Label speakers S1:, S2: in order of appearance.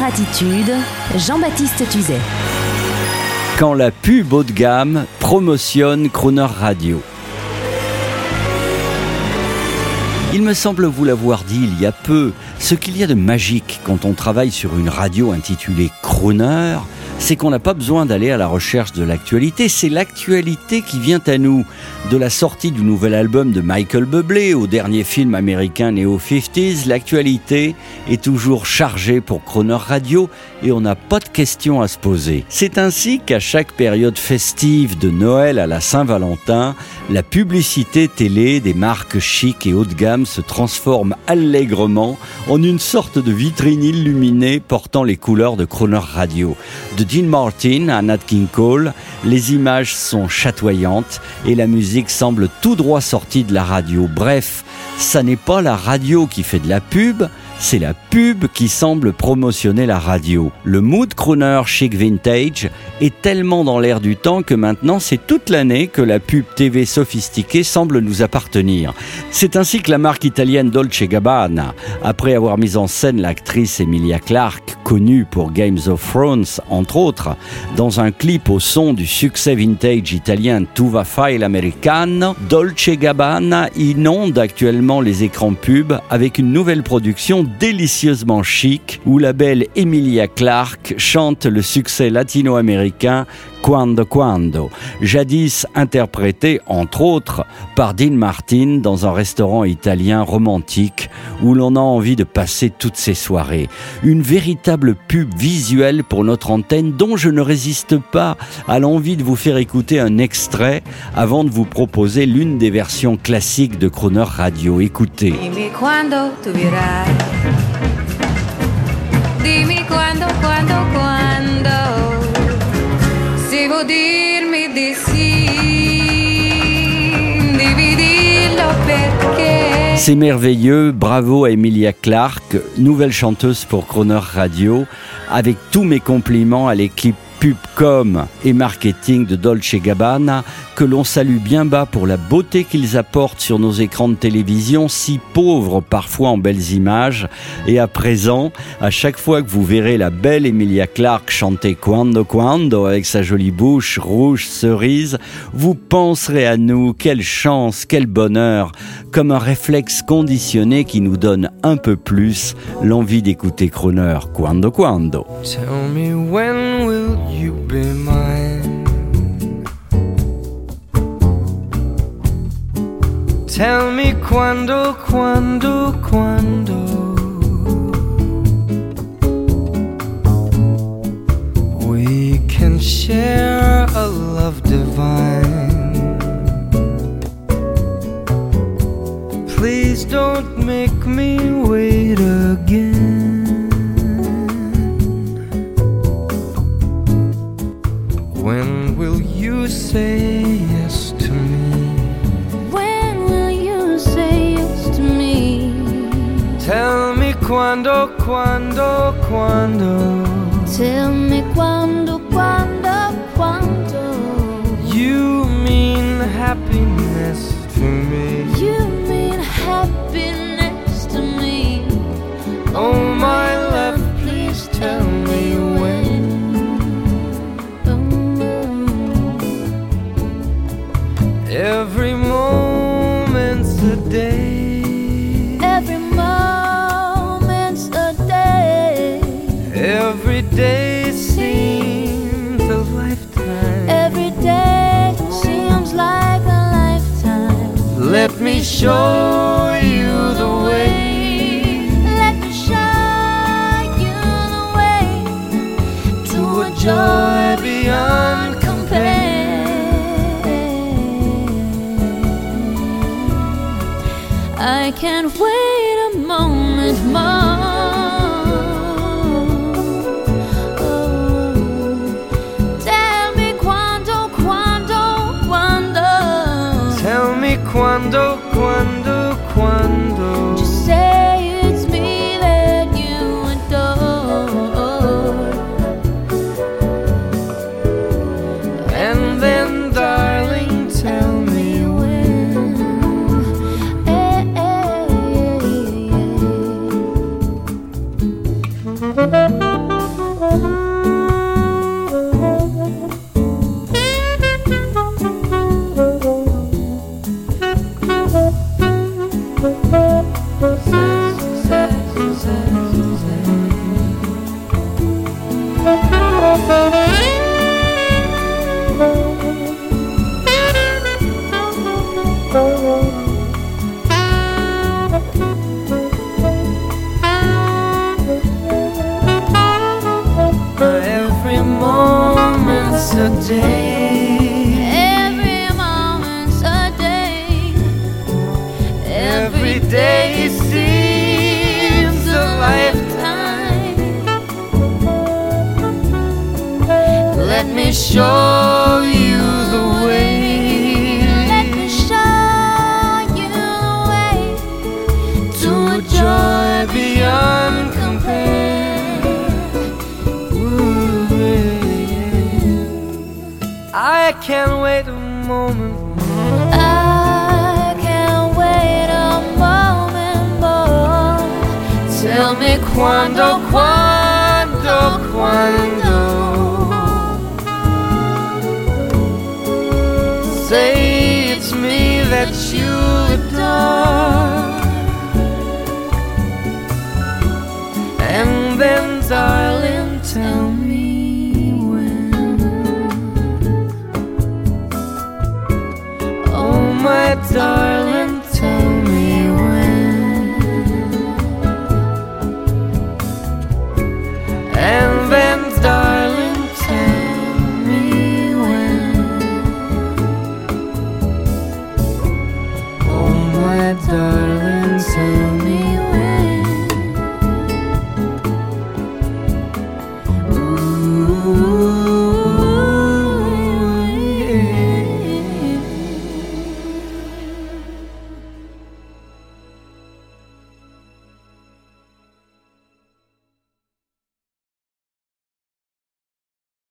S1: Attitude, Jean-Baptiste Tuzet.
S2: Quand la pub haut de gamme promotionne Crooner Radio. Il me semble vous l'avoir dit il y a peu, ce qu'il y a de magique quand on travaille sur une radio intitulée Crooner, c'est qu'on n'a pas besoin d'aller à la recherche de l'actualité, c'est l'actualité qui vient à nous. De la sortie du nouvel album de Michael Bublé au dernier film américain Neo 50s, l'actualité est toujours chargée pour Croner Radio et on n'a pas de questions à se poser. C'est ainsi qu'à chaque période festive de Noël à la Saint-Valentin, la publicité télé des marques chic et haut de gamme se transforme allègrement en une sorte de vitrine illuminée portant les couleurs de Croner Radio. Dean Martin à Nat King Cole, les images sont chatoyantes et la musique semble tout droit sortie de la radio. Bref, ça n'est pas la radio qui fait de la pub, c'est la pub qui semble promotionner la radio. Le mood crooner chic vintage est tellement dans l'air du temps que maintenant c'est toute l'année que la pub TV sophistiquée semble nous appartenir. C'est ainsi que la marque italienne Dolce Gabbana, après avoir mis en scène l'actrice Emilia Clarke, connue pour Games of Thrones entre autres, dans un clip au son du succès vintage italien Tu va file americano, Dolce Gabbana inonde actuellement les écrans pub avec une nouvelle production délicieusement chic où la belle Emilia Clarke chante le succès latino-américain Quando Quando, jadis interprété entre autres par Dean Martin dans un restaurant italien romantique où l'on a envie de passer toutes ses soirées. Une véritable pub visuelle pour notre antenne dont je ne résiste pas à l'envie de vous faire écouter un extrait avant de vous proposer l'une des versions classiques de Croner Radio. Écoutez. C'est merveilleux, bravo à Emilia Clarke, nouvelle chanteuse pour Croner Radio, avec tous mes compliments à l'équipe Pubcom et marketing de Dolce Gabbana que l'on salue bien bas pour la beauté qu'ils apportent sur nos écrans de télévision, si pauvres parfois en belles images. Et à présent, à chaque fois que vous verrez la belle Emilia Clarke chanter Quando Quando avec sa jolie bouche rouge cerise, vous penserez à nous, quelle chance, quel bonheur, comme un réflexe conditionné qui nous donne un peu plus l'envie d'écouter Croner Quando Quando.
S3: You be mine? Tell me quando, quando, quando. We can share a love divine. Please don't make me wait again. Quando, quando, quando
S4: Tell me quando, quando, quando
S3: you mean happiness to me.
S4: You mean happiness to me.
S3: Oh, my love, please tell me when. Oh.
S4: Every day
S3: seems a lifetime.
S4: Every day seems like a lifetime.
S3: Let me show you the way.
S4: Let me show you the way to a joy beyond compare. I can't wait quando, quando, quando. Just say it's me that you adore.
S3: And then, darling, tell me when.
S4: Eh, eh, eh,
S3: Thank you. Me show you the way.
S4: Let me show you the way
S3: to a joy beyond compare. Ooh, yeah. I can't wait a moment
S4: I can't wait a moment more.
S3: Tell me quando, quando, quando. That you adore. And then, darling, tell me when. Oh, my darling,